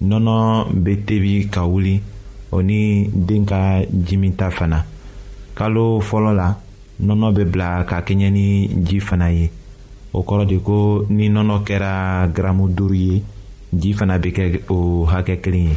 nɔnɔ bɛ tebi ka wuli o ni den ka jimi ta fana kalo fɔlɔ la nɔnɔ bɛ bila ka kɛɲɛ ni ji fana ye o kɔrɔ de ko ni nɔnɔ kɛra garamu duuru ye ji fana bɛ kɛ o hakɛ kelen ye.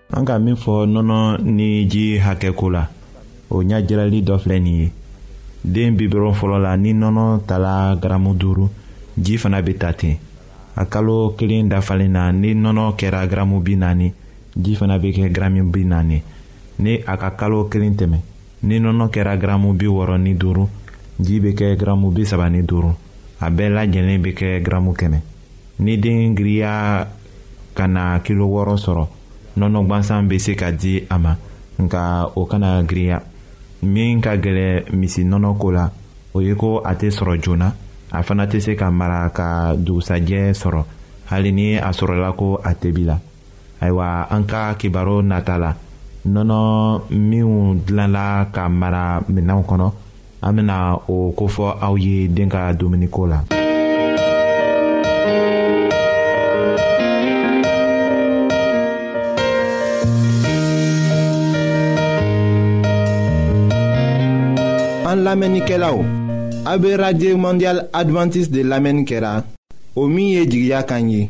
an ka min fɔ nɔnɔ ni ji hakɛ ko la o ɲajirali dɔ filɛ nin ye den bi dɔrɔn fɔlɔ la ni nɔnɔ tala garamu duuru ji fana bɛ ta ten a kalo kelen dafalen na ni nɔnɔ kɛra garamu bi naani ji fana bɛ kɛ garamu bi naani ni a ka kalo kelen tɛmɛ ni nɔnɔ kɛra garamu bi wɔɔrɔ ni duuru ji bɛ kɛ garamu bi saba ni duuru a bɛɛ lajɛlen bɛ kɛ garamu kɛmɛ ni den giriya ka na kilo wɔɔrɔ sɔrɔ nɔnɔ gwansan bɛ se ka di a ma nka o kana giriya min ka gɛlɛ misi nɔnɔ ko la o ye ko a tɛ sɔrɔ joona a fana tɛ se ka mara ka dugusajɛ sɔrɔ hali ni a sɔrɔla ko a tebi la ayiwa an ka kibaru nata la nɔnɔ minnu dilanla ka mara minɛnw kɔnɔ an bɛna o kofɔ aw ye den ka dumuniko la. an lamɛnnikɛlaw a bɛ radio mondial adventiste de lamɛnni kɛra o min ye jigiya kan ye.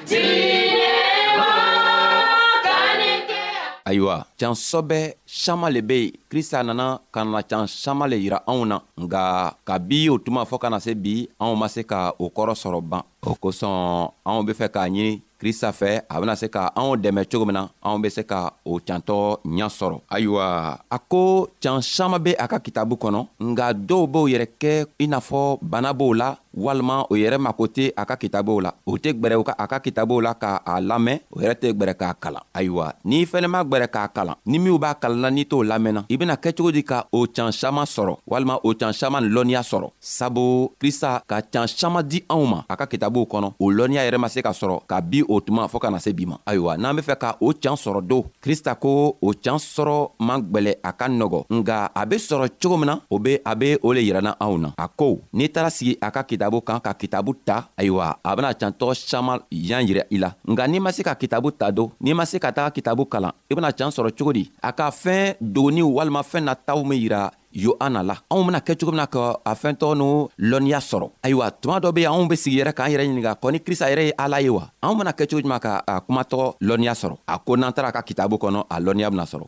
ayiwa cansɔbɛ sama le be yen krista nana ka na can sama le yira anw na nga ka bi o tuma fɔɔ ka na se bi anw ma se ka o kɔrɔ sɔrɔ ban o kosɔn anw be fɛ k'a ɲini krista fɛ a bena se ka anw dɛmɛ cogo min na anw be se ka o cantɔ ɲa sɔrɔ ayiwa a ko can saman be a ka kitabu kɔnɔ nga dɔw b'o yɛrɛ kɛ i n'a fɔ bana b'o la walima o yɛrɛ mako tɛ a ka kitabow la o tɛ gbɛrɛ ka a ka kitabow la ka a lamɛn o yɛrɛ tɛ gbɛrɛ k'a kalan ayiwa n'i fɛnɛ ma gbɛrɛ k'a kalan ni minw b'a kalanna n'i t'o lamɛnna i bɛna kɛ cogo di ka o can saman sɔrɔ walima o can saman ni lɔnniya sɔrɔ sabu krista ka can saman di anw ma a ka kitabow kɔnɔ o lɔnniya yɛrɛ ma se ka sɔrɔ ka bi o tuma fɔɔ ka na se bi ma ayiwa n'an be fɛ ka o can sɔrɔ don krista ko o can sɔrɔ man gwɛlɛ a ka nɔgɔ nga a be sɔrɔ cogo min na o be a be o le yirana anw na a ko n'i taara sigi a ka kitabu kan ka kitabu ta ayiwa a bena can tɔgɔ saman yan yira i la nga n'i ma se ka kitabu ta don n'i ma se ka taga kitabu kalan i bena can sɔrɔ cogo di a ka fɛɛn dogoni walima fɛɛn na taw min yira yo an na la anw bena kɛ cogo mina ka a fɛntɔ n'o lɔnniya sɔrɔ ayiwa tuma dɔ be anw be sigi yɛrɛ k'an yɛrɛ ɲininga kɔ ni krista yɛrɛ ye ala ye wa anw bena kɛ cogo juman ka a kumatɔgɔ lɔnniya sɔrɔ a ko n'an tara ka kitabu kɔnɔ a lɔnniya bena sɔrɔ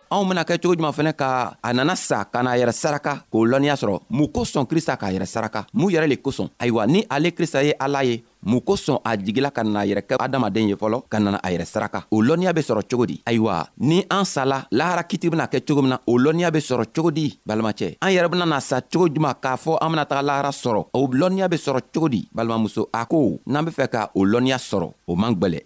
anw bena kɛ cogo juman fɛnɛ ka a nana sa ka n'a yɛrɛ saraka k'o lɔnniya sɔrɔ mun kosɔn krista k'a yɛrɛ saraka mun yɛrɛ le kosɔn ayiwa ni ale krista ye ala ye mun kosɔn a jigila ka na yɛrɛ kɛ adamaden ye fɔlɔ ka nana a yɛrɛ saraka o lɔnniya be sɔrɔ cogo di ayiwa ni an sala lahara kiti bena kɛ cogo min na o lɔnniya be sɔrɔ cogo di balimacɛ an yɛrɛ bena na sa cogo juman k'a fɔ an bena taga lahara sɔrɔ o lɔnniya be sɔrɔ cogo di balimamuso a ko n'an be fɛ ka o lɔnniya sɔrɔ o man gwɛlɛ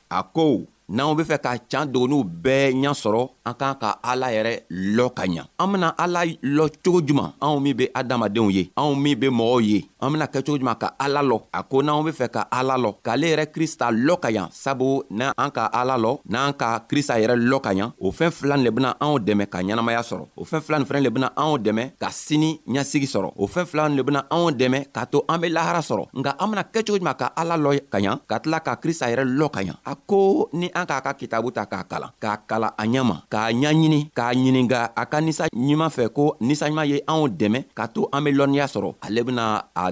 a ko n'anw be fɛ ka can dogoniw bɛɛ ɲa sɔrɔ an k'an ka ala yɛrɛ lɔ ka ɲa an bena ala lɔ cogo juman anw min be adamadenw ye anw min be mɔgɔw ye an bena kɛ cogo juman ka ala lɔ a ko n'anw be fɛ ka ala lɔ k'ale yɛrɛ krista lɔ ka ɲa sabu n'an ka ala lɔ n'an ka krista yɛrɛ lɔ ka ɲa o fɛɛn filan le bena anw dɛmɛ ka ɲɛnamaya sɔrɔ o fɛn fila nin fana le bena anw dɛmɛ ka sini ɲɛsigi sɔrɔ o fɛn fila le bena anw dɛmɛ k'a to an be lahara sɔrɔ nka an bena kɛ cogo juman ka ala lɔ ka ɲa ka tila ka krista yɛrɛ lɔ ka ɲa a ko ni an k'a ka kitabu ta k'a kalan k'a kala a ɲɛma k'a ɲaɲini k'a ɲininga a ka nisa ɲuman fɛ ko nisa ɲuman ye anw dɛmɛ ka to an be lɔnniya sɔrɔ ale bena a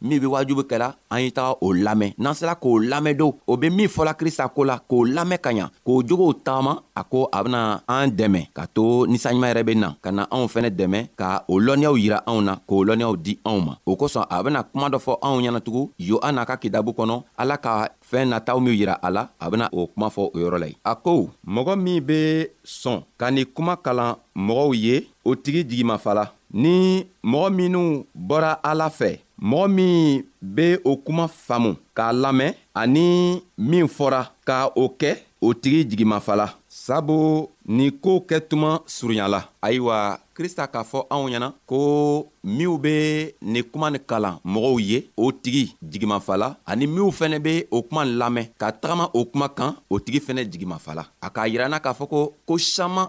min be wajubu kɛla an ye taga o lamɛn n'an sela k'o lamɛn don o be min fɔla krista ko la k'o lamɛn ka ɲa k'o jogow tagama a ko a bena an dɛmɛ ka to nisaɲuman yɛrɛ be na ka na anw fɛnɛ dɛmɛ ka o lɔnniyaw yira anw na k'o lɔnniyaw di anw ma o kosɔn a bena kuma dɔ fɔ anw ɲɛnatugun yohana ka kidabu kɔnɔ ala ka fɛɛn nataw min yira a la a bena o kuma fɔ o yɔrɔ la ye a ko mɔgɔ min be sɔn ka ni kuma kalan mɔgɔw ye o tigi jigimafala ni mɔgɔ minw bɔra ala fɛ mɔgɔ min be o kuma faamu k'a lamɛn ani min fɔra ka o kɛ o tigi jigimafala sabu ni ko kɛ tuma surunyala ayiwa krista k'a fɔ anw ɲɛna ko minw be ni kuma ni kalan mɔgɔw ye o tigi jigimafala ani minw fɛnɛ be o kuma lamɛn ka tagama o kuma kan o tigi fɛnɛ jigimafala a k'a yiranna k'a fɔ ko ko saman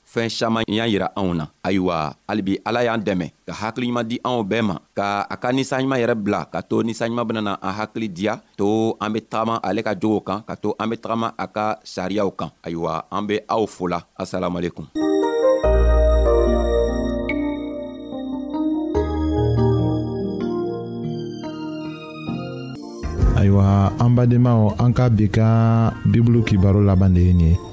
fɛɛn saman y'a yira anw na ayiwa halibi ala y'an dɛmɛ ka hakiliɲuman di anw bɛɛ ma ka a ka ninsanɲuman yɛrɛ bila ka to ninsanɲuman benana an hakili diya to an be tagama ale ka jogo kan ka to an be tagama a ka sariyaw kan ayiwa an be aw fola asalamualekum ayiwa an badenmaw an ka bi ka bibulu kibaro laban de ye nin ye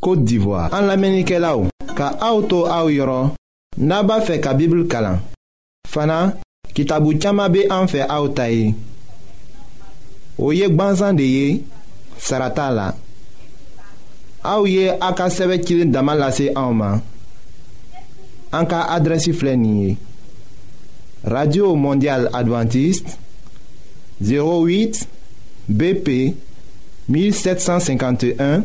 Côte d'Ivoire. En lamɛnnikɛlaw, ka aw to aw yɔrɔ n'a b'a fɛ ka Bible kalan. Fana, kitabu caman bɛ an fɛ aw ta ye. O ye gbansan de ye, sara t'a la. Aw ye a ka sɛbɛn cilen dama lase anw ma. An ka adrɛsi filɛ nin ye. Radio Mondial Adventiste 08 BP 1751